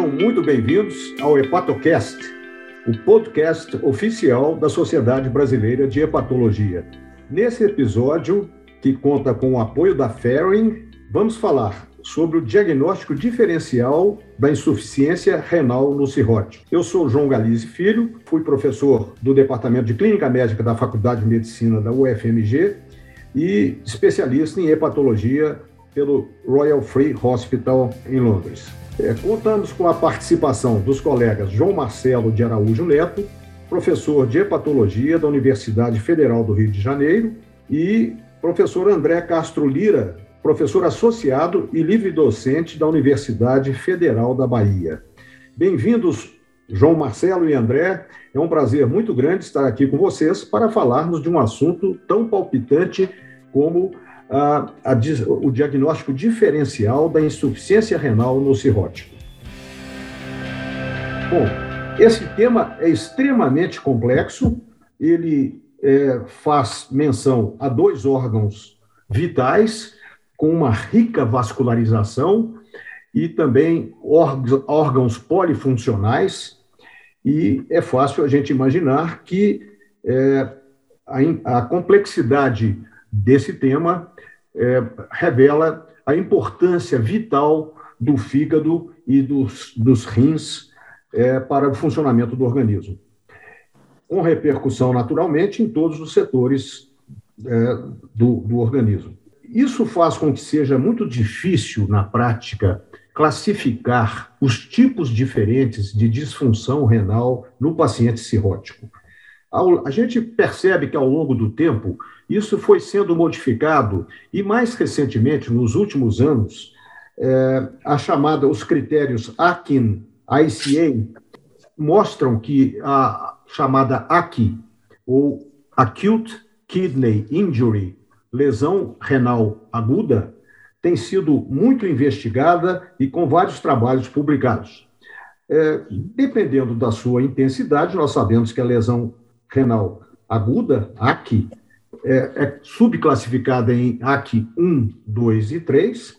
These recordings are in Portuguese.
Sejam muito bem-vindos ao Hepatocast, o podcast oficial da Sociedade Brasileira de Hepatologia. Nesse episódio, que conta com o apoio da Ferring, vamos falar sobre o diagnóstico diferencial da insuficiência renal no cirrótico. Eu sou João Galize Filho, fui professor do Departamento de Clínica Médica da Faculdade de Medicina da UFMG e especialista em hepatologia pelo Royal Free Hospital em Londres. É, contamos com a participação dos colegas João Marcelo de Araújo Neto, professor de hepatologia da Universidade Federal do Rio de Janeiro, e professor André Castro Lira, professor associado e livre-docente da Universidade Federal da Bahia. Bem-vindos, João Marcelo e André. É um prazer muito grande estar aqui com vocês para falarmos de um assunto tão palpitante como a, a, o diagnóstico diferencial da insuficiência renal no cirrótico. Bom, esse tema é extremamente complexo, ele é, faz menção a dois órgãos vitais com uma rica vascularização e também órgãos polifuncionais, e é fácil a gente imaginar que é, a, a, complexidade desse tema é, revela a importância vital do fígado e dos, dos rins é, para o funcionamento do organismo, com repercussão, naturalmente, em todos os setores é, do, do organismo. Isso faz com que seja muito difícil, na prática, classificar os tipos diferentes de disfunção renal no paciente cirrótico. A gente percebe que, ao longo do tempo, isso foi sendo modificado e, mais recentemente, nos últimos anos, é, a chamada, os critérios AKIN, ICA, mostram que a chamada AKI, ou Acute Kidney Injury, lesão renal aguda, tem sido muito investigada e com vários trabalhos publicados. É, dependendo da sua intensidade, nós sabemos que a lesão renal aguda, ACI, é, é subclassificada em ACI 1, 2 e 3,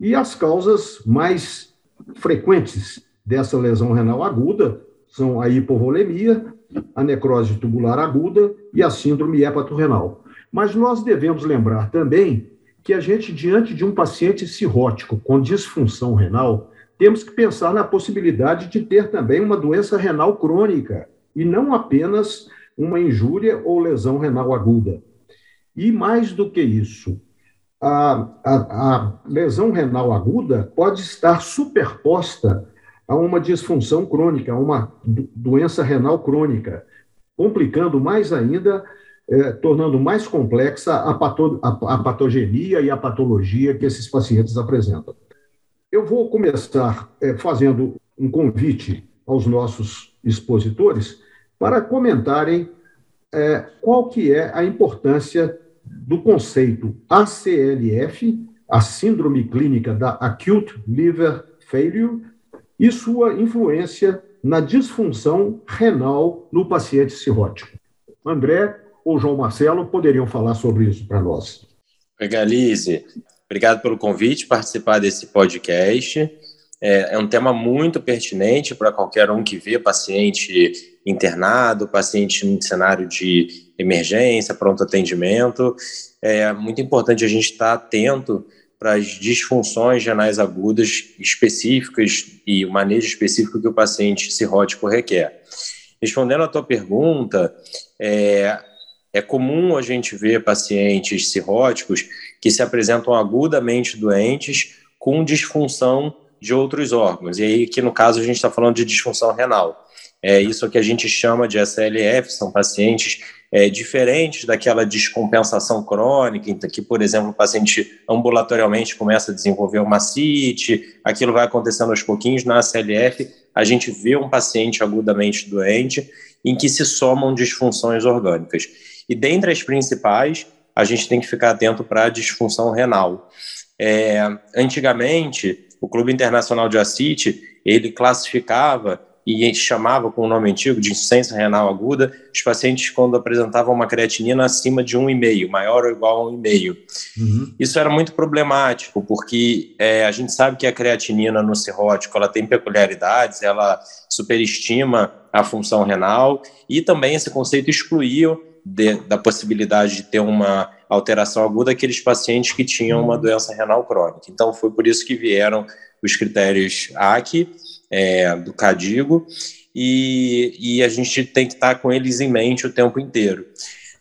e as causas mais frequentes dessa lesão renal aguda são a hipovolemia, a necrose tubular aguda e a síndrome hepatorrenal. Mas nós devemos lembrar também que a gente, diante de um paciente cirrótico com disfunção renal, temos que pensar na possibilidade de ter também uma doença renal crônica, e não apenas uma injúria ou lesão renal aguda. E mais do que isso, a, a, a lesão renal aguda pode estar superposta a uma disfunção crônica, a uma doença renal crônica, complicando mais ainda é, tornando mais complexa a, pato, a, a patogenia e a patologia que esses pacientes apresentam. Eu vou começar é, fazendo um convite aos nossos expositores para comentarem é, qual que é a importância do conceito ACLF, a Síndrome Clínica da Acute Liver Failure, e sua influência na disfunção renal no paciente cirrótico. André, ou João Marcelo poderiam falar sobre isso para nós. Galize. Obrigado pelo convite, participar desse podcast. É, é um tema muito pertinente para qualquer um que vê paciente internado, paciente em cenário de emergência, pronto atendimento. É muito importante a gente estar atento para as disfunções renais agudas específicas e o manejo específico que o paciente cirrótico requer. Respondendo à tua pergunta, é, é comum a gente ver pacientes cirróticos que se apresentam agudamente doentes com disfunção de outros órgãos. E aí, que no caso, a gente está falando de disfunção renal. É isso que a gente chama de SLF, são pacientes é, diferentes daquela descompensação crônica, em que, por exemplo, o paciente ambulatorialmente começa a desenvolver uma CIT, aquilo vai acontecendo aos pouquinhos. Na SLF, a gente vê um paciente agudamente doente em que se somam disfunções orgânicas. E dentre as principais, a gente tem que ficar atento para a disfunção renal. É, antigamente, o Clube Internacional de Ascite, ele classificava e chamava com o nome antigo de insuficiência renal aguda, os pacientes quando apresentavam uma creatinina acima de 1,5, maior ou igual a 1,5. Uhum. Isso era muito problemático, porque é, a gente sabe que a creatinina no cirrótico ela tem peculiaridades, ela superestima a função renal e também esse conceito excluiu de, da possibilidade de ter uma alteração aguda aqueles pacientes que tinham uma doença renal crônica. Então, foi por isso que vieram os critérios AC, é, do CADIGO, e, e a gente tem que estar com eles em mente o tempo inteiro.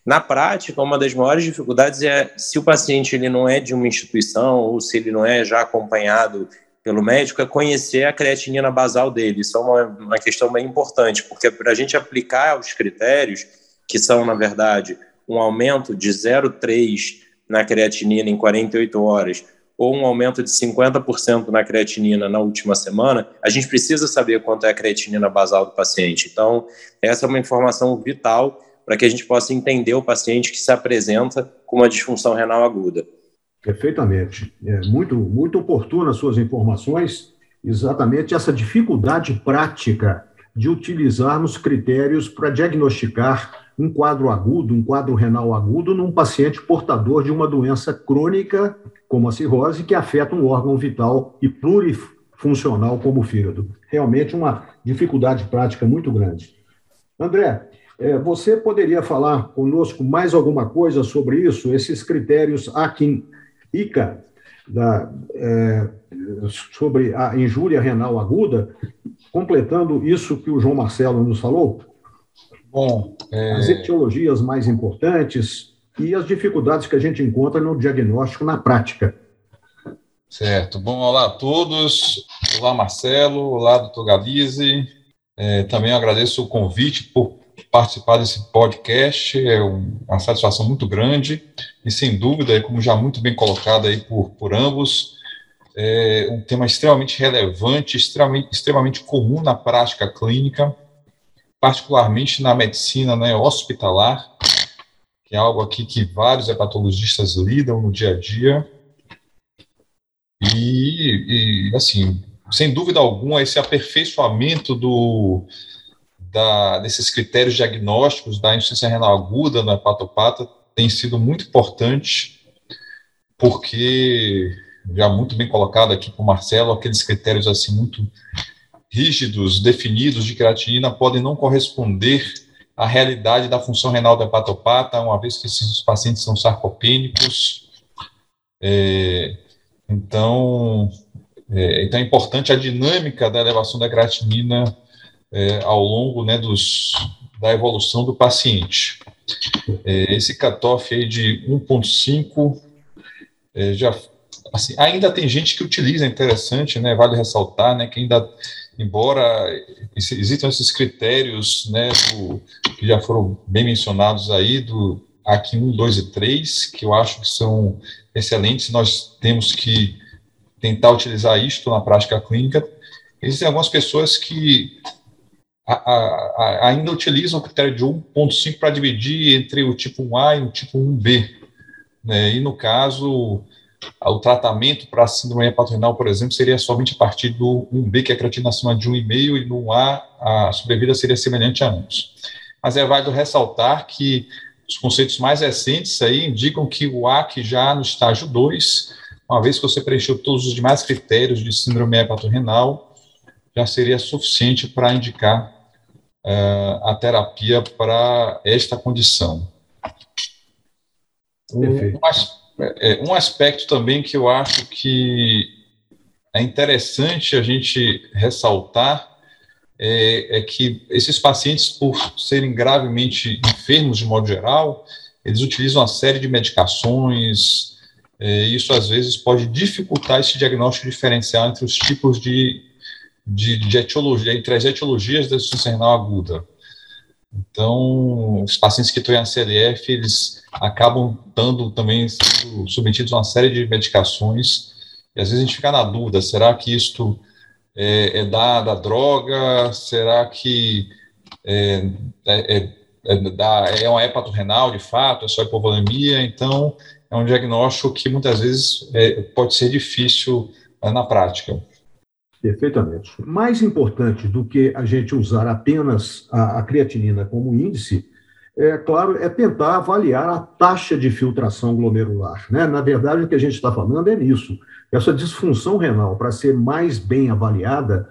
Na prática, uma das maiores dificuldades é se o paciente ele não é de uma instituição ou se ele não é já acompanhado pelo médico, é conhecer a creatinina basal dele. Isso é uma, uma questão bem importante, porque para a gente aplicar os critérios, que são, na verdade, um aumento de 0,3 na creatinina em 48 horas ou um aumento de 50% na creatinina na última semana, a gente precisa saber quanto é a creatinina basal do paciente. Então, essa é uma informação vital para que a gente possa entender o paciente que se apresenta com uma disfunção renal aguda. Perfeitamente. É muito, muito oportuna as suas informações. Exatamente essa dificuldade prática de utilizarmos critérios para diagnosticar um quadro agudo, um quadro renal agudo, num paciente portador de uma doença crônica, como a cirrose, que afeta um órgão vital e plurifuncional como o fígado. Realmente uma dificuldade prática muito grande. André, é, você poderia falar conosco mais alguma coisa sobre isso, esses critérios AKIN-ICA, da, é, sobre a injúria renal aguda, completando isso que o João Marcelo nos falou? Bom, é... as etiologias mais importantes e as dificuldades que a gente encontra no diagnóstico na prática. Certo. Bom, olá a todos. Olá, Marcelo. Olá, doutor Galize. É, também agradeço o convite por participar desse podcast. É uma satisfação muito grande e, sem dúvida, como já muito bem colocado aí por, por ambos, é um tema extremamente relevante, extremamente, extremamente comum na prática clínica particularmente na medicina né, hospitalar, que é algo aqui que vários hepatologistas lidam no dia a dia. E, e assim, sem dúvida alguma, esse aperfeiçoamento do, da, desses critérios diagnósticos da insuficiência renal aguda no hepatopata tem sido muito importante, porque, já muito bem colocado aqui por Marcelo, aqueles critérios assim muito rígidos, definidos de creatinina podem não corresponder à realidade da função renal do hepatopata, uma vez que esses pacientes são sarcopênicos. É, então, é, então é importante a dinâmica da elevação da creatinina é, ao longo né, dos, da evolução do paciente. É, esse cutoff aí de 1.5 é, já assim, ainda tem gente que utiliza, é interessante, né, vale ressaltar, né, que ainda embora existam esses critérios, né, do, que já foram bem mencionados aí, do aqui 1, 2 e 3, que eu acho que são excelentes, nós temos que tentar utilizar isto na prática clínica. Existem algumas pessoas que a, a, a, ainda utilizam o critério de 1.5 para dividir entre o tipo 1A e o tipo 1B. Né? E no caso, o tratamento para a síndrome hepatorenal, por exemplo, seria somente a partir do 1B, que é a creatina acima de 1,5, e no 1A a sobrevida seria semelhante a ambos. Mas é válido ressaltar que os conceitos mais recentes aí indicam que o AC já no estágio 2, uma vez que você preencheu todos os demais critérios de síndrome hepatorrenal, já seria suficiente para indicar uh, a terapia para esta condição. Um, é, um aspecto também que eu acho que é interessante a gente ressaltar é, é, que esses pacientes, por serem gravemente enfermos de modo geral, eles utilizam uma série de medicações, é, isso às vezes pode dificultar esse diagnóstico diferencial entre os tipos de, de, de etiologia, entre as etiologias da insuficiência renal aguda. Então, os pacientes que estão em ACLF, eles acabam estando também submetidos a uma série de medicações, e às vezes a gente fica na dúvida, será que isto é, é da, da droga, será que é, é, é, é, da, é uma hepatorrenal de fato, é só hipovolemia, então é um diagnóstico que muitas vezes é, pode ser difícil é, na prática. Perfeitamente. Mais importante do que a gente usar apenas a, a creatinina como índice, é claro, é tentar avaliar a taxa de filtração glomerular. Né? Na verdade, o que a gente está falando é nisso. Essa disfunção renal, para ser mais bem avaliada,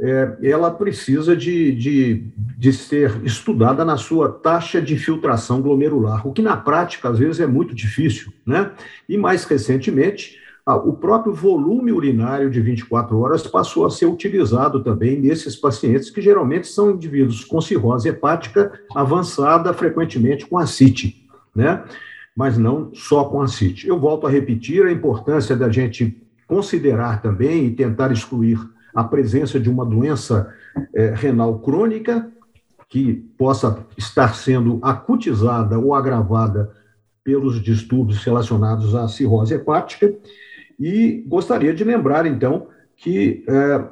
é, ela precisa de, de, de ser estudada na sua taxa de filtração glomerular, o que na prática, às vezes, é muito difícil. Né? E mais recentemente, ah, o próprio volume urinário de 24 horas passou a ser utilizado também nesses pacientes, que geralmente são indivíduos com cirrose hepática avançada, frequentemente com ascite, né? Mas não só com ascite. Eu volto a repetir a importância da gente considerar também e tentar excluir a presença de uma doença é, renal crônica que possa estar sendo acutizada ou agravada pelos distúrbios relacionados à cirrose hepática e gostaria de lembrar, então, que, é,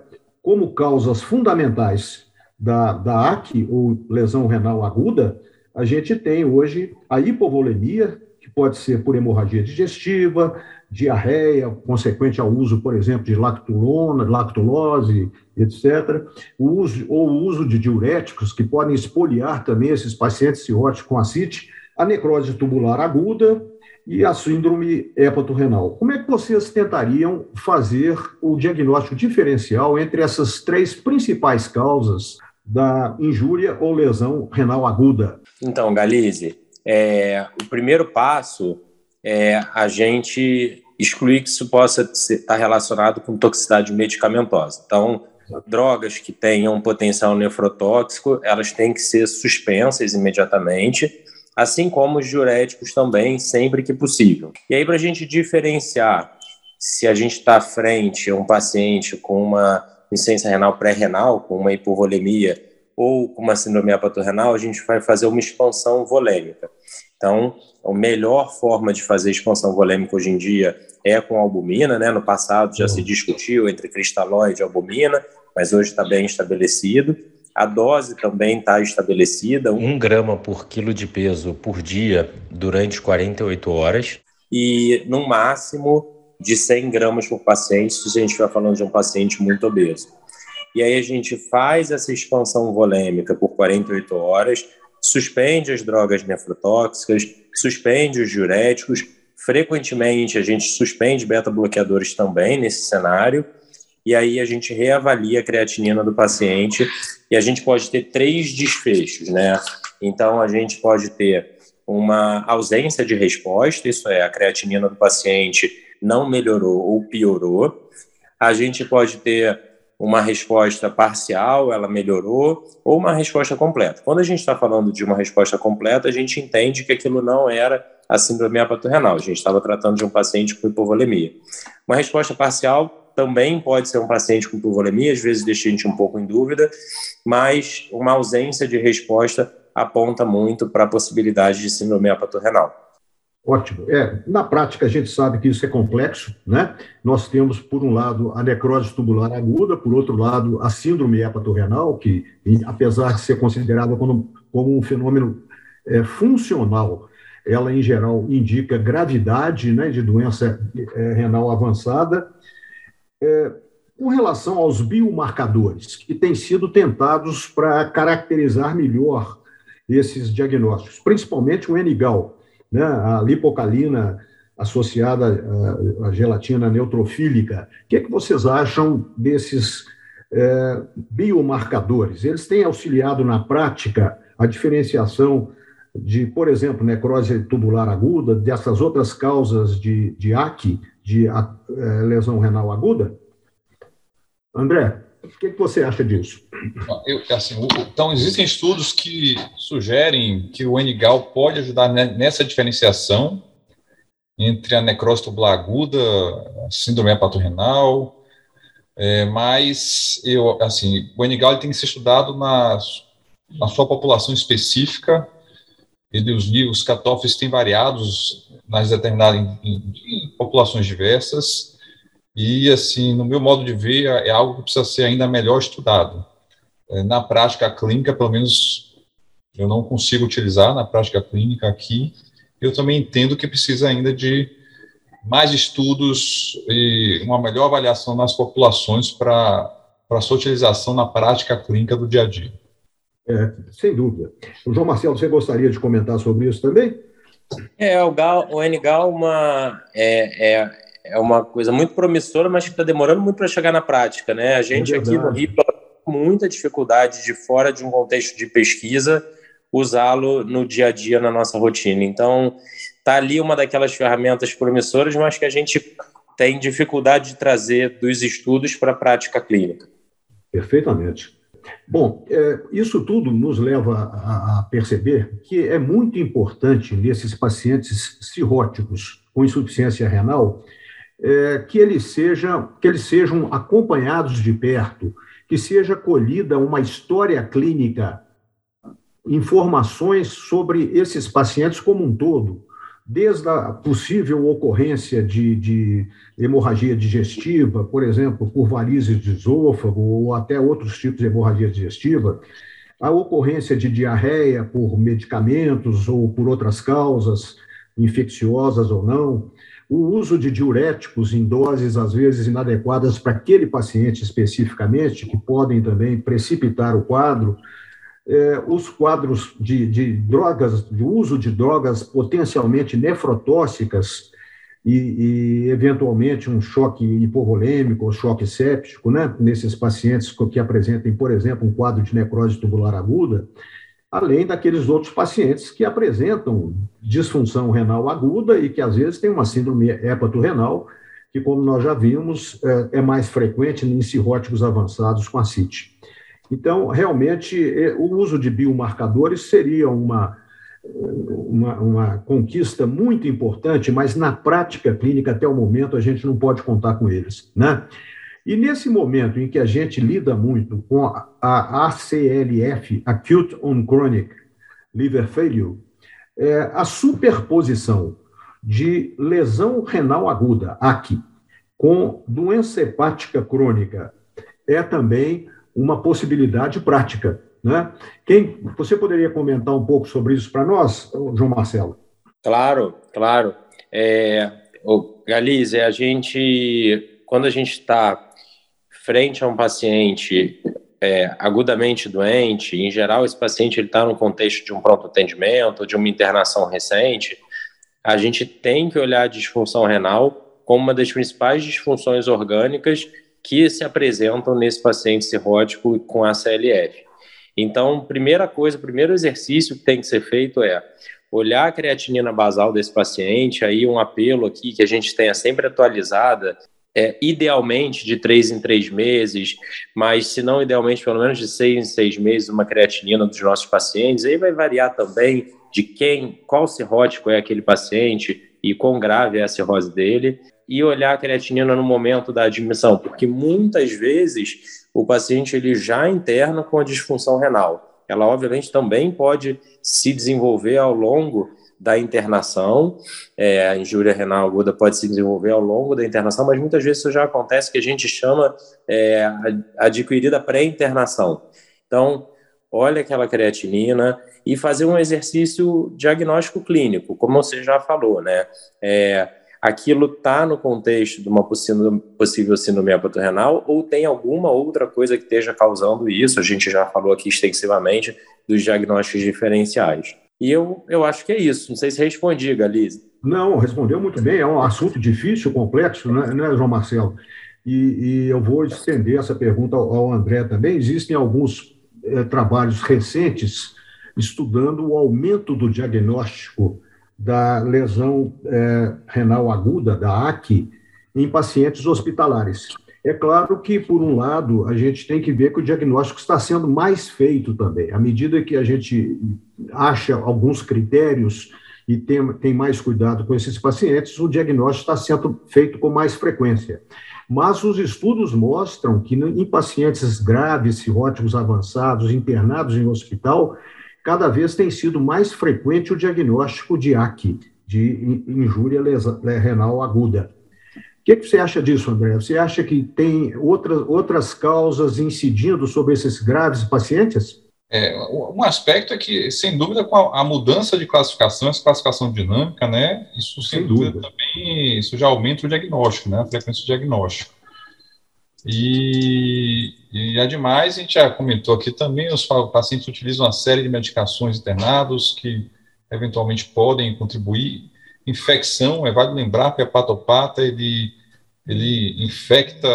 como causas fundamentais da, da AC, ou lesão renal aguda, a gente tem hoje a hipovolemia, que pode ser por hemorragia digestiva, diarreia, consequente ao uso, por exemplo, de lactulona, lactulose, etc. O uso, ou o uso de diuréticos, que podem espoliar também esses pacientes cirróticos com acite, a necrose tubular aguda, e a síndrome hepatorrenal. Como é que vocês tentariam fazer o diagnóstico diferencial entre essas três principais causas da injúria ou lesão renal aguda? Então, Galize, é, o primeiro passo é a gente excluir que isso possa estar relacionado com toxicidade medicamentosa. Então, drogas que tenham potencial nefrotóxico, elas têm que ser suspensas imediatamente assim como os diuréticos também, sempre que possível. E aí, para a gente diferenciar se a gente está à frente a um paciente com uma insuficiência renal pré-renal, com uma hipovolemia ou com uma síndrome hepatorrenal, a gente vai fazer uma expansão volêmica. Então, a melhor forma de fazer expansão volêmica hoje em dia é com albumina, né? No passado já se discutiu entre cristalóide e albumina, mas hoje está bem estabelecido. A dose também está estabelecida. Um grama por quilo de peso por dia durante 48 horas. E no máximo de 100 gramas por paciente, se a gente estiver falando de um paciente muito obeso. E aí a gente faz essa expansão volêmica por 48 horas, suspende as drogas nefrotóxicas, suspende os diuréticos, frequentemente a gente suspende beta-bloqueadores também nesse cenário, e aí a gente reavalia a creatinina do paciente e a gente pode ter três desfechos, né? Então a gente pode ter uma ausência de resposta, isso é, a creatinina do paciente não melhorou ou piorou. A gente pode ter uma resposta parcial, ela melhorou, ou uma resposta completa. Quando a gente está falando de uma resposta completa, a gente entende que aquilo não era a síndrome hepatorrenal, a gente estava tratando de um paciente com hipovolemia. Uma resposta parcial também pode ser um paciente com hipovolemia, às vezes deixa a gente um pouco em dúvida, mas uma ausência de resposta aponta muito para a possibilidade de síndrome hepatorrenal. Ótimo. É, na prática, a gente sabe que isso é complexo, né? Nós temos, por um lado, a necrose tubular aguda, por outro lado, a síndrome hepatorrenal, que, apesar de ser considerada como, como um fenômeno é, funcional, ela, em geral, indica gravidade né, de doença é, renal avançada é, com relação aos biomarcadores que têm sido tentados para caracterizar melhor esses diagnósticos, principalmente o NGAL, né, a lipocalina associada à, gelatina neutrofílica. O que, é que vocês acham desses é, biomarcadores? Eles têm auxiliado na prática a diferenciação de, por exemplo, necrose tubular aguda, dessas outras causas de, de de é, lesão renal aguda? André, o que, que você acha disso? Eu, assim, então, existem estudos que sugerem que o NGAL pode ajudar nessa diferenciação entre a necrose tubular aguda, a síndrome hepatorrenal, é, mas eu, assim, o NGAL tem que ser estudado na, na sua população específica, ele, os, os catófos têm variados nas determinadas em, em populações diversas, e, assim, no meu modo de ver, é algo que precisa ser ainda melhor estudado. É, na prática clínica, pelo menos, eu não consigo utilizar na prática clínica aqui. Eu também entendo que precisa ainda de, mais estudos e uma melhor avaliação nas populações para a sua utilização na prática clínica do dia a dia. É, sem dúvida. O João Marcelo, você gostaria de comentar sobre isso também? É, o, Gal, o N-Galma é, é, é uma coisa muito promissora, mas que está demorando muito para chegar na prática. Né? A gente é aqui no Rio muita dificuldade de fora de um contexto de pesquisa usá-lo no dia a dia na nossa rotina. Então, está ali uma daquelas ferramentas promissoras, mas que a gente tem dificuldade de trazer dos estudos para a prática clínica. Perfeitamente. Bom, é, isso tudo nos leva a, a, perceber que é muito importante nesses pacientes cirróticos com insuficiência renal é, que, sejam, que eles sejam acompanhados de perto, que seja colhida uma história clínica, informações sobre esses pacientes como um todo, desde a possível ocorrência de, de, hemorragia digestiva, por exemplo, por varizes de esôfago ou até outros tipos de hemorragia digestiva, a ocorrência de diarreia por medicamentos ou por outras causas, infecciosas ou não, o uso de diuréticos em doses às vezes inadequadas para aquele paciente especificamente, que podem também precipitar o quadro, é, os quadros de, de drogas, de uso de drogas potencialmente nefrotóxicas e, e, eventualmente um choque hipovolêmico ou choque séptico, né, nesses pacientes que apresentem, por exemplo, um quadro de necrose tubular aguda, além daqueles outros pacientes que apresentam disfunção renal aguda e que às vezes têm uma síndrome hepatorrenal, que, como nós já vimos, é, é mais frequente em cirróticos avançados com ascite. Então, realmente, o uso de biomarcadores seria uma, uma, uma, conquista muito importante, mas na prática clínica, até o momento, a gente não pode contar com eles. Né? E nesse momento em que a gente lida muito com a, a ACLF, Acute on Chronic Liver Failure, é, a superposição de lesão renal aguda, AC, com doença hepática crônica, é também uma possibilidade prática. Né? Quem, você poderia comentar um pouco sobre isso para nós, João Marcelo? Claro, claro. É, Galize, a gente, quando a gente está frente a um paciente é, agudamente doente, em geral esse paciente está no contexto de um pronto atendimento, de uma internação recente, a gente tem que olhar a disfunção renal como uma das principais disfunções orgânicas que se apresentam nesse paciente cirrótico com a CLF. Então, primeira coisa, primeiro exercício que tem que ser feito é olhar a creatinina basal desse paciente, aí um apelo aqui que a gente tenha sempre atualizada, é, idealmente de três em três meses, mas se não idealmente pelo menos de seis em seis meses uma creatinina dos nossos pacientes, aí vai variar também de quem, qual cirrótico é aquele paciente e quão grave é a cirrose dele e olhar a creatinina no momento da admissão, porque muitas vezes o paciente ele já interna com a disfunção renal. Ela, obviamente, também pode se desenvolver ao longo da internação, é, a injúria renal aguda pode se desenvolver ao longo da internação, mas muitas vezes isso já acontece que a gente chama é, adquirida pré-internação. Então, olha aquela creatinina e fazer um exercício diagnóstico clínico, como você já falou, né? É, aquilo está no contexto de uma possível síndrome hepatorrenal ou tem alguma outra coisa que esteja causando isso? A gente já falou aqui extensivamente dos diagnósticos diferenciais. E eu, eu acho que é isso. Não sei se respondi, Galize. Não, respondeu muito bem. É um assunto difícil, complexo, né, né João Marcelo? E, e, eu vou estender essa pergunta ao, ao André também. Existem alguns é, trabalhos recentes estudando o aumento do diagnóstico da lesão é, renal aguda, da AC, em pacientes hospitalares. É claro que, por um lado, a gente tem que ver que o diagnóstico está sendo mais feito também. À medida que a gente acha alguns critérios e tem, tem mais cuidado com esses pacientes, o diagnóstico está sendo feito com mais frequência. Mas os estudos mostram que em pacientes graves, cirróticos avançados, internados em hospital, cada vez tem sido mais frequente o diagnóstico de AC, de injúria renal aguda. O que, que, você acha disso, André? Você acha que tem outras, outras causas incidindo sobre esses graves pacientes? É, um aspecto é que, sem dúvida, com a, a, mudança de classificação, essa classificação dinâmica, né, isso sem, sem dúvida, dúvida, também, isso já aumenta o diagnóstico, né, a frequência do diagnóstico. E, e ademais, a gente já comentou aqui também, os pacientes utilizam uma série de medicações internados que eventualmente podem contribuir. Infecção, é válido lembrar que a hepatopata, ele, ele infecta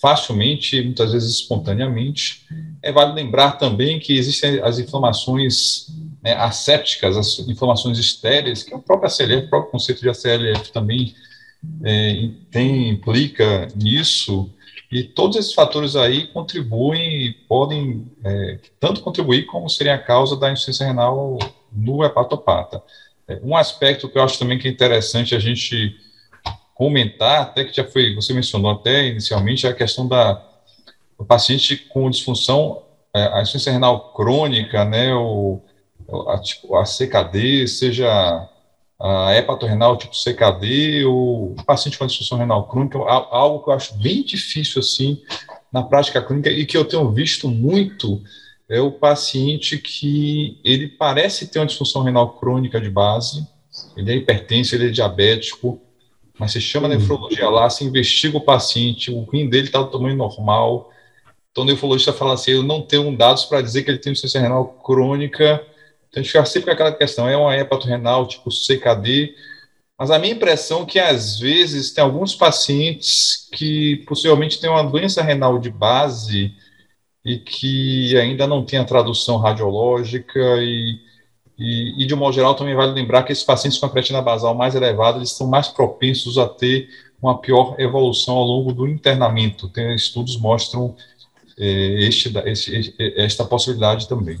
facilmente, muitas vezes espontaneamente. É válido lembrar também que existem as inflamações né, assépticas, as inflamações estéreis, que é o próprio ACLF, o próprio conceito de ACLF também é, tem, implica nisso, e todos esses fatores aí contribuem, podem é, tanto contribuir como serem a causa da insuficiência renal no hepatopata. É, um aspecto que eu acho também que é interessante a gente comentar, até que já foi, você mencionou até inicialmente, é a questão da do paciente com disfunção, é, a insuficiência renal crônica, né, o, a, tipo, a CKD, seja a hepatorrenal tipo CKD, ou paciente com disfunção renal crônica, algo que eu acho bem difícil, assim, na prática clínica, e que eu tenho visto muito, é o paciente que ele parece ter uma disfunção renal crônica de base, ele é hipertenso, ele é diabético, mas se chama uhum. nefrologia lá, se investiga o paciente, o rim dele está do tamanho normal. Então, o nefrologista fala assim: eu não tenho dados para dizer que ele tem insuficiência renal crônica. Então, a gente fica sempre com aquela questão: é uma hepatorrenal tipo CKD. Mas a minha impressão é que, às vezes, tem alguns pacientes que possivelmente têm uma doença renal de base e que ainda não tem a tradução radiológica e e, e, de um modo geral, também vale lembrar que esses pacientes com a creatina basal mais elevada, eles estão mais propensos a ter uma pior evolução ao longo do internamento. Tem, estudos mostram é, este, este, esta possibilidade também.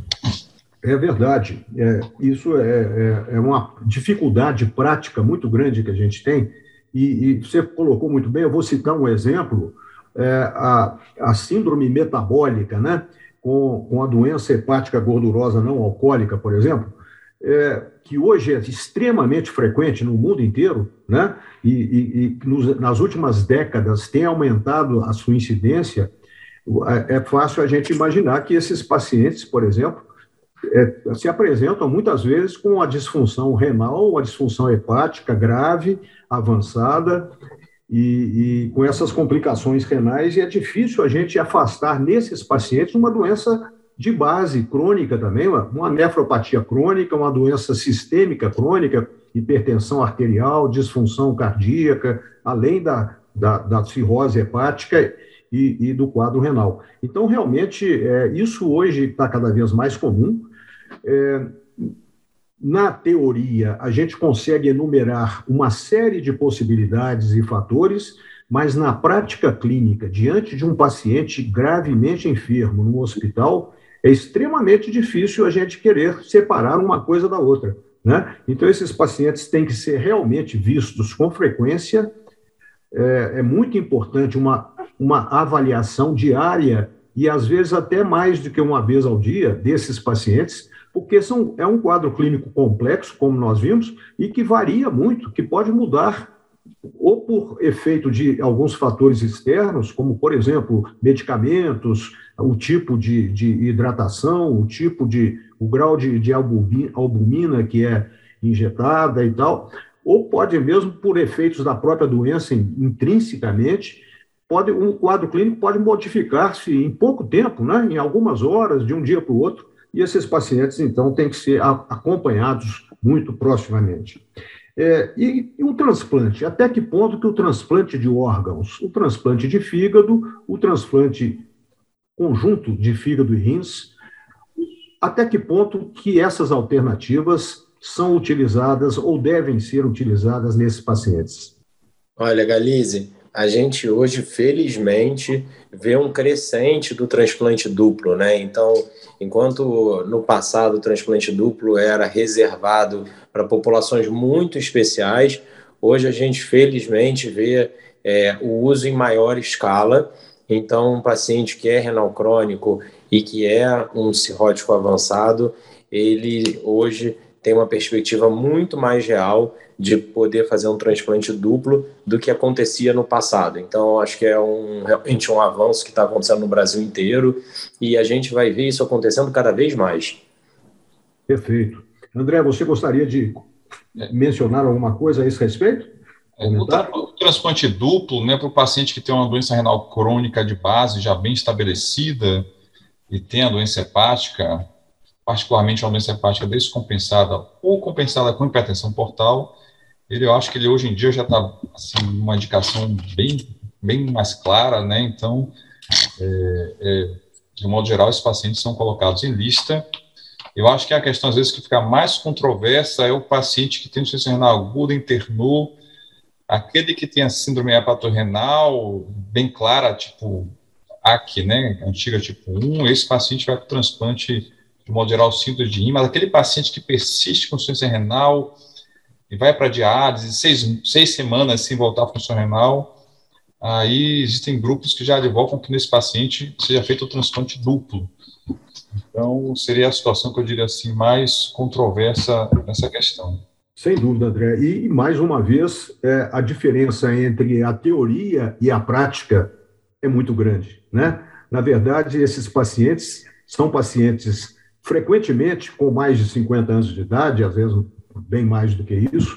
É verdade. É, isso é, é, é, uma dificuldade prática muito grande que a gente tem, e, e você colocou muito bem, eu vou citar um exemplo, é, a, a síndrome metabólica, né? Com, com a doença hepática gordurosa não alcoólica, por exemplo, é, que hoje é extremamente frequente no mundo inteiro, né? e, e, e nos, nas últimas décadas tem aumentado a sua incidência, é, é fácil a gente imaginar que esses pacientes, por exemplo, é, se apresentam muitas vezes com a disfunção renal, a disfunção hepática grave, avançada, e, e, com essas complicações renais, e é difícil a gente afastar nesses pacientes uma doença de base crônica também, uma nefropatia crônica, uma doença sistêmica crônica, hipertensão arterial, disfunção cardíaca, além da, da, da cirrose hepática e, e, do quadro renal. Então, realmente, é, isso hoje está cada vez mais comum. É, na teoria, a gente consegue enumerar uma série de possibilidades e fatores, mas na prática clínica, diante de um paciente gravemente enfermo no hospital, é extremamente difícil a gente querer separar uma coisa da outra. Né? Então, esses pacientes têm que ser realmente vistos com frequência. É, é, muito importante uma, uma avaliação diária e, às vezes, até mais do que uma vez ao dia desses pacientes, porque são, é um quadro clínico complexo, como nós vimos, e que varia muito, que pode mudar ou por efeito de alguns fatores externos, como, por exemplo, medicamentos, o tipo de, de hidratação, o tipo de, o grau de, de albumina que é injetada e tal, ou pode mesmo por efeitos da própria doença intrinsecamente, pode um quadro clínico pode modificar-se em pouco tempo, né, em algumas horas, de um dia para o outro, e esses pacientes, então, têm que ser acompanhados muito proximamente. É, e, e um transplante, até que ponto que o transplante de órgãos, o transplante de fígado, o transplante conjunto de fígado e rins, até que ponto que essas alternativas são utilizadas ou devem ser utilizadas nesses pacientes? Olha, Galize, a gente hoje, felizmente, vê um crescente do transplante duplo, né? Então, enquanto no passado o transplante duplo era reservado para populações muito especiais, hoje a gente, felizmente, vê é, o uso em maior escala. Então, um paciente que é renal crônico e que é um cirrótico avançado, ele hoje tem uma perspectiva muito mais real de poder fazer um transplante duplo do que acontecia no passado. Então, acho que é um, realmente um avanço que está acontecendo no Brasil inteiro e a gente vai ver isso acontecendo cada vez mais. Perfeito. André, você gostaria de mencionar alguma coisa a esse respeito? É, o transplante duplo, né, para o paciente que tem uma doença renal crônica de base já bem estabelecida e tem a doença hepática, particularmente uma doença hepática descompensada ou compensada com hipertensão portal, ele eu acho que ele hoje em dia já está assim, uma indicação bem, bem mais clara, né? Então, é, é, de modo geral, esses pacientes são colocados em lista. Eu acho que a questão, às vezes, que fica mais controversa é o paciente que tem insuficiência renal aguda, internou, aquele que tem a síndrome hepatorrenal bem clara, tipo AC, né, antiga tipo 1, esse paciente vai para o transplante de modo geral, síndrome de rim, mas aquele paciente que persiste com insuficiência renal e vai para diálise, seis, seis semanas sem voltar à função renal, aí existem grupos que já advogam que nesse paciente seja feito o transplante duplo. Então, seria a situação que eu diria assim, mais controversa nessa questão. Sem dúvida, André. E, mais uma vez, é, a diferença entre a teoria e a prática é muito grande. Né? Na verdade, esses pacientes são pacientes frequentemente com mais de 50 anos de idade, às vezes bem mais do que isso,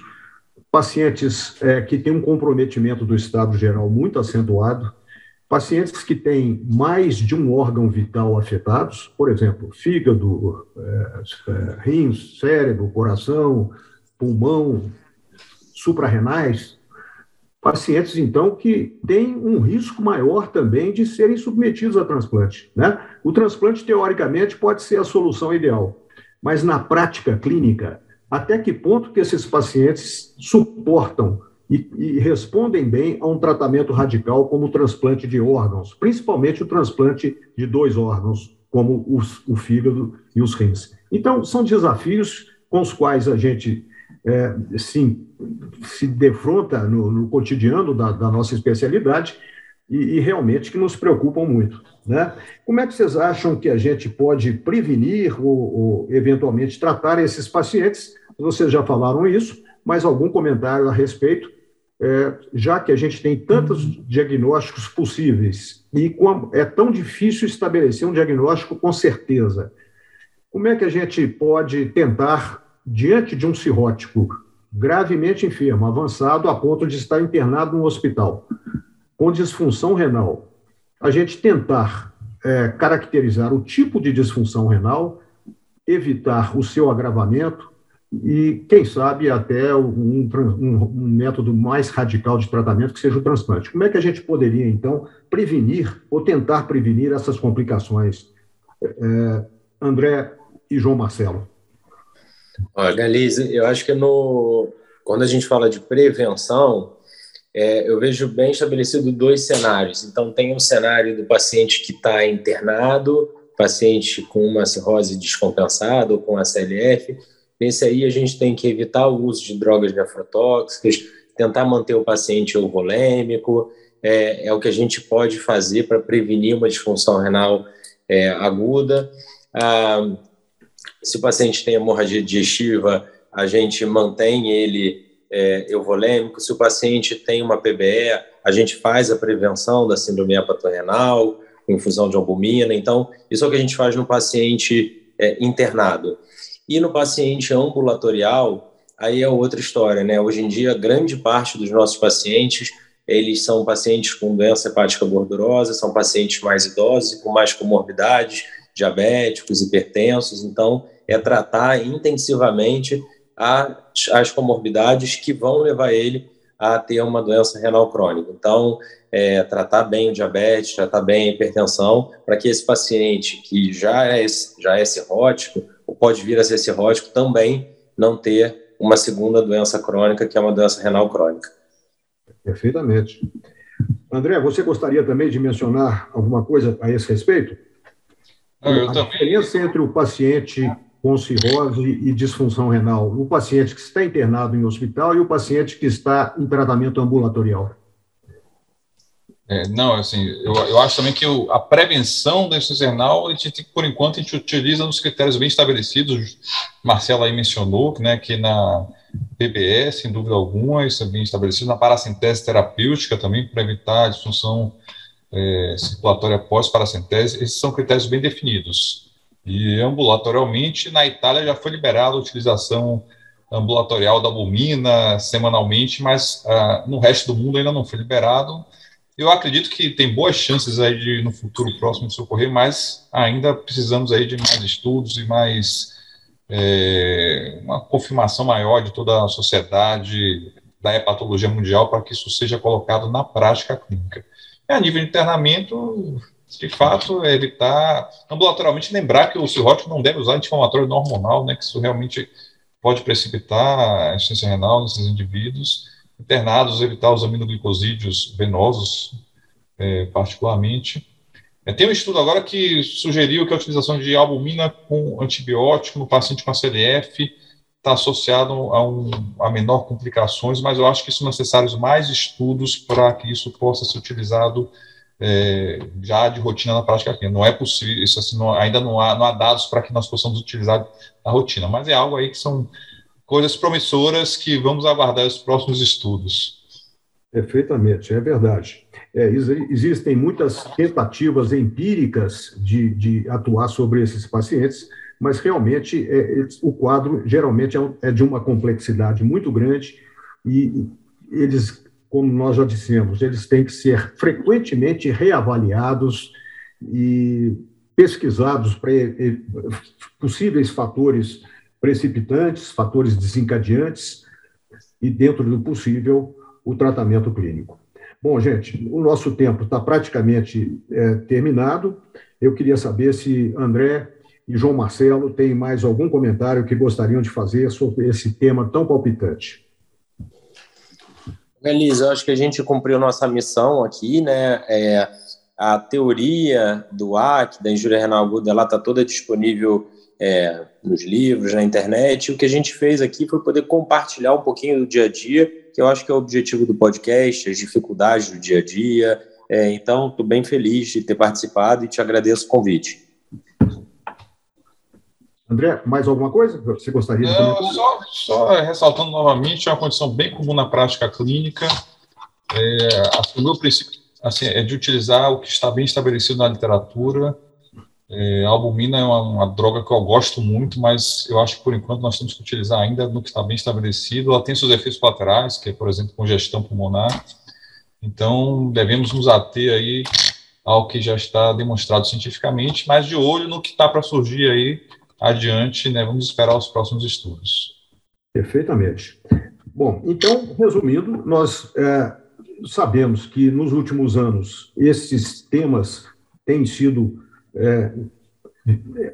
pacientes é, que têm um comprometimento do estado geral muito acentuado, pacientes que têm mais de um órgão vital afetados, por exemplo, fígado, é, é, rins, cérebro, coração, pulmão, suprarrenais, pacientes, então, que têm um risco maior também de serem submetidos a transplante. Né? O transplante, teoricamente, pode ser a solução ideal, mas na prática clínica, até que ponto que esses pacientes suportam e, e respondem bem a um tratamento radical como o transplante de órgãos, principalmente o transplante de dois órgãos, como os, o fígado e os rins. Então, são desafios com os quais a gente é, sim, se defronta no, no cotidiano da, da, nossa especialidade e, e, realmente que nos preocupam muito. Né? Como é que vocês acham que a gente pode prevenir ou, ou eventualmente tratar esses pacientes? Vocês já falaram isso, mas algum comentário a respeito, é, já que a gente tem tantos diagnósticos possíveis e é tão difícil estabelecer um diagnóstico com certeza. Como é que a gente pode tentar diante de um cirrótico gravemente enfermo, avançado a ponto de estar internado no hospital, com disfunção renal, a gente tentar é, caracterizar o tipo de disfunção renal, evitar o seu agravamento e, quem sabe, até um, um, um, método mais radical de tratamento, que seja o transplante. Como é que a gente poderia, então, prevenir ou tentar prevenir essas complicações? É, André e João Marcelo. Olha, Lise, eu acho que no, quando a gente fala de prevenção, é, eu vejo bem estabelecido dois cenários. Então, tem um cenário do paciente que está internado, paciente com uma cirrose descompensada ou com ACLF. Nesse aí, a gente tem que evitar o uso de drogas nefrotóxicas, tentar manter o paciente euvolêmico, é, é o que a gente pode fazer para prevenir uma disfunção renal é, aguda. Ah, se o paciente tem hemorragia digestiva, a gente mantém ele é, euvolêmico. Se o paciente tem uma PBE, a gente faz a prevenção da síndrome hepatorrenal, infusão de albumina. Então, isso é o que a gente faz no paciente é, internado. E no paciente ambulatorial, aí é outra história, né? Hoje em dia, grande parte dos nossos pacientes, eles são pacientes com doença hepática gordurosa, são pacientes mais idosos e com mais comorbidades, diabéticos, hipertensos. Então, é tratar intensivamente a, as comorbidades que vão levar ele a ter uma doença renal crônica. Então, é, tratar bem o diabetes, tratar bem a hipertensão, para que esse paciente que já é, já é cirrótico, ou pode vir a ser cirrótico, também não ter uma segunda doença crônica, que é uma doença renal crônica. Perfeitamente. André, você gostaria também de mencionar alguma coisa a esse respeito? Eu a também. diferença entre o paciente com cirrose e disfunção renal, o paciente que está internado em hospital e o paciente que está em tratamento ambulatorial? É, não, assim, eu, eu acho também que o, a prevenção da insuficiência renal, a gente, por enquanto, a gente utiliza nos critérios bem estabelecidos. Marcelo aí mencionou né, que na PBS, sem dúvida alguma, isso é bem estabelecido. Na paracentese terapêutica também, para evitar a disfunção é, circulatória pós-paracentese, esses são critérios bem definidos. E ambulatorialmente, na Itália já foi liberada a utilização ambulatorial da albumina semanalmente, mas ah, no resto do mundo ainda não foi liberado. Eu acredito que tem boas chances aí de no futuro próximo isso ocorrer, mas ainda precisamos aí de mais estudos e mais é, uma confirmação maior de toda a sociedade da hepatologia mundial para que isso seja colocado na prática clínica. E a nível de internamento, de fato, é evitar ambulatorialmente lembrar que o cirrótico não deve usar anti-inflamatório não hormonal, né, que isso realmente pode precipitar a insuficiência renal nesses indivíduos internados, evitar os aminoglicosídeos venosos, é, particularmente. É, tem um estudo agora que sugeriu que a utilização de albumina com antibiótico no paciente com CLF está associado a, um, a menor complicações, mas eu acho que são necessários mais estudos para que isso possa ser utilizado é, já de rotina na prática clínica. Não é possível, isso assim, não, ainda não há, não há dados para que nós possamos utilizar na rotina, mas é algo aí que são coisas promissoras que vamos aguardar os próximos estudos. Perfeitamente, é verdade. É, existem muitas tentativas empíricas de, de, atuar sobre esses pacientes, mas realmente é, o quadro geralmente é, é, de uma complexidade muito grande e eles, como nós já dissemos, eles têm que ser frequentemente reavaliados e pesquisados para possíveis fatores precipitantes, fatores desencadeantes e, dentro do possível, o tratamento clínico. Bom, gente, o nosso tempo está praticamente é, terminado. Eu queria saber se André e João Marcelo têm mais algum comentário que gostariam de fazer sobre esse tema tão palpitante. Elisa, eu acho que a gente cumpriu nossa missão aqui, né? É, a teoria do AC, da injúria renal aguda, ela está toda disponível é, nos livros, na internet. O que a gente fez aqui foi poder compartilhar um pouquinho do dia a dia, que eu acho que é o objetivo do podcast, as dificuldades do dia a dia. É, então, estou bem feliz de ter participado e te agradeço o convite. André, mais alguma coisa que você gostaria de comentar? Só, só ressaltando novamente, é uma condição bem comum na prática clínica. É, assim, o meu princípio assim, é de utilizar o que está bem estabelecido na literatura, é, a albumina é uma, uma, droga que eu gosto muito, mas eu acho que por enquanto nós temos que utilizar ainda no que está bem estabelecido. Ela tem seus efeitos colaterais, que é, por exemplo, congestão pulmonar. Então, devemos nos ater aí ao que já está demonstrado cientificamente, mas de olho no que está para surgir aí adiante, né? Vamos esperar os próximos estudos. Perfeitamente. Bom, então, resumindo, nós é, sabemos que nos últimos anos esses temas têm sido é,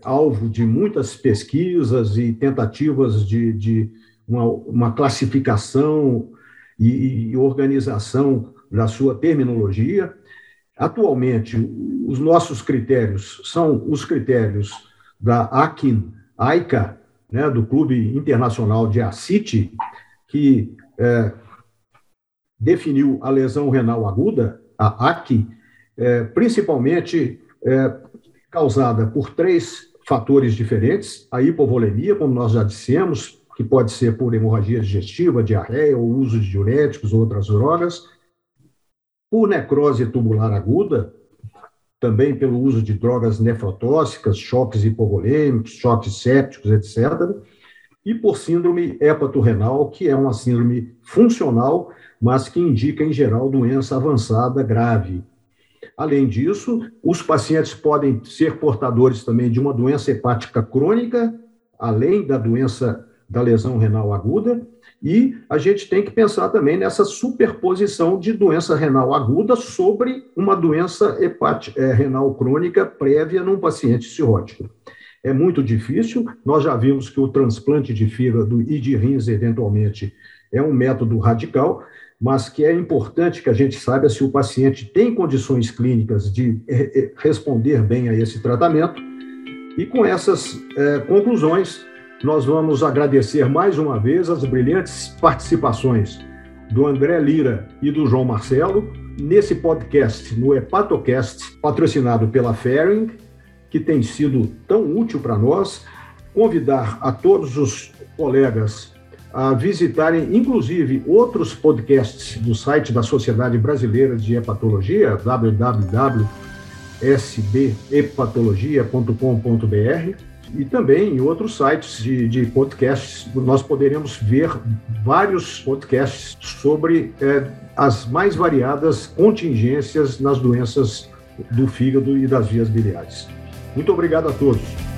alvo de muitas pesquisas e tentativas de, de uma, uma, classificação e, e organização da sua terminologia. Atualmente, os nossos critérios são os critérios da ACIN, AICA, né, do Clube Internacional de ACIT, que é, definiu a lesão renal aguda, a ACI, é, principalmente é, causada por três fatores diferentes: a hipovolemia, como nós já dissemos, que pode ser por hemorragia digestiva, diarreia, ou uso de diuréticos ou outras drogas, por necrose tubular aguda, também pelo uso de drogas nefrotóxicas, choques hipovolêmicos, choques sépticos, etc., e por síndrome hepatorrenal, que é uma síndrome funcional, mas que indica, em geral, doença avançada grave, Além disso, os pacientes podem ser portadores também de uma doença hepática crônica, além da doença da lesão renal aguda, e a gente tem que pensar também nessa superposição de doença renal aguda sobre uma doença hepática, é, renal crônica prévia num paciente cirrótico. É muito difícil, nós já vimos que o transplante de fígado e de rins, eventualmente, é um método radical, mas que é importante que a gente saiba se o paciente tem condições clínicas de eh, eh, responder bem a esse tratamento. E com essas é, conclusões, nós vamos agradecer mais uma vez as brilhantes participações do André Lira e do João Marcelo nesse podcast, no Hepatocast, patrocinado pela Fering, que tem sido tão útil para nós, convidar a todos os colegas a visitarem, inclusive, outros podcasts do site da Sociedade Brasileira de Hepatologia, www.sbhepatologia.com.br, e também em outros sites de, de podcasts, nós poderemos ver vários podcasts sobre é, as mais variadas contingências nas doenças do fígado e das vias biliares. Muito obrigado a todos.